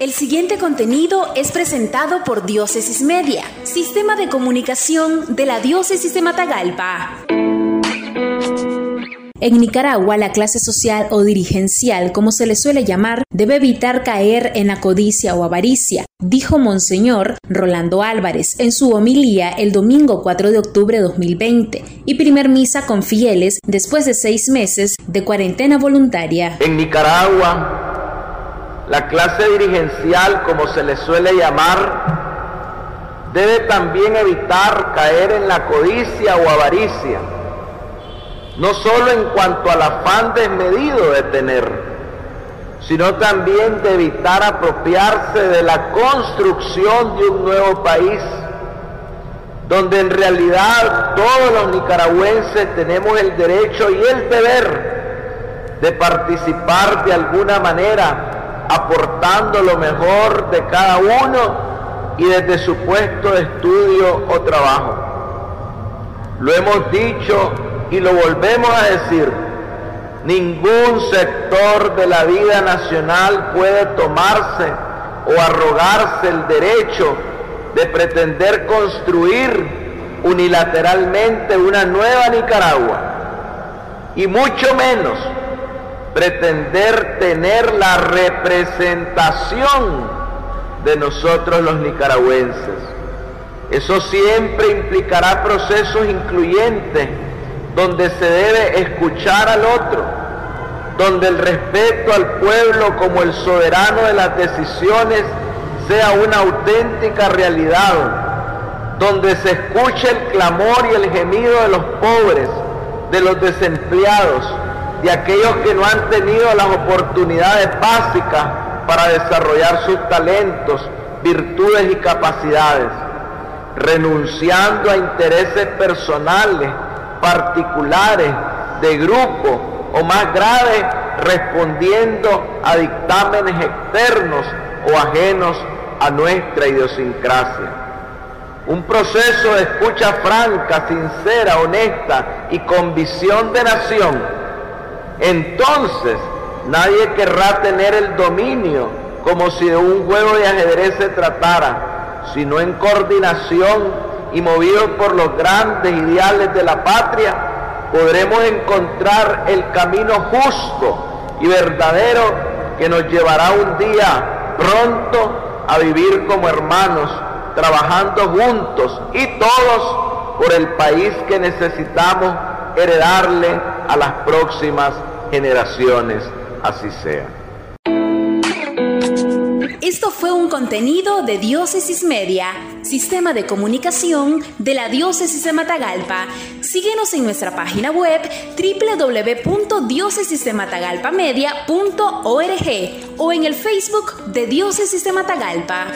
El siguiente contenido es presentado por Diócesis Media, Sistema de Comunicación de la Diócesis de Matagalpa. En Nicaragua, la clase social o dirigencial, como se le suele llamar, debe evitar caer en la codicia o avaricia, dijo Monseñor Rolando Álvarez en su homilía el domingo 4 de octubre de 2020 y primer misa con fieles después de seis meses de cuarentena voluntaria. En Nicaragua, la clase dirigencial, como se le suele llamar, debe también evitar caer en la codicia o avaricia no solo en cuanto al afán desmedido de tener, sino también de evitar apropiarse de la construcción de un nuevo país, donde en realidad todos los nicaragüenses tenemos el derecho y el deber de participar de alguna manera, aportando lo mejor de cada uno y desde su puesto de estudio o trabajo. Lo hemos dicho y lo volvemos a decir, ningún sector de la vida nacional puede tomarse o arrogarse el derecho de pretender construir unilateralmente una nueva Nicaragua y mucho menos pretender tener la representación de nosotros los nicaragüenses. Eso siempre implicará procesos incluyentes donde se debe escuchar al otro, donde el respeto al pueblo como el soberano de las decisiones sea una auténtica realidad, donde se escuche el clamor y el gemido de los pobres, de los desempleados, de aquellos que no han tenido las oportunidades básicas para desarrollar sus talentos, virtudes y capacidades, renunciando a intereses personales, particulares, de grupo o más grave, respondiendo a dictámenes externos o ajenos a nuestra idiosincrasia. Un proceso de escucha franca, sincera, honesta y con visión de nación. Entonces, nadie querrá tener el dominio como si de un juego de ajedrez se tratara, sino en coordinación y movidos por los grandes ideales de la patria, podremos encontrar el camino justo y verdadero que nos llevará un día pronto a vivir como hermanos, trabajando juntos y todos por el país que necesitamos heredarle a las próximas generaciones. Así sea. Esto fue un contenido de Diócesis Media, sistema de comunicación de la Diócesis de Matagalpa. Síguenos en nuestra página web www.diócesisdematagalpamedia.org o en el Facebook de Diócesis de Matagalpa.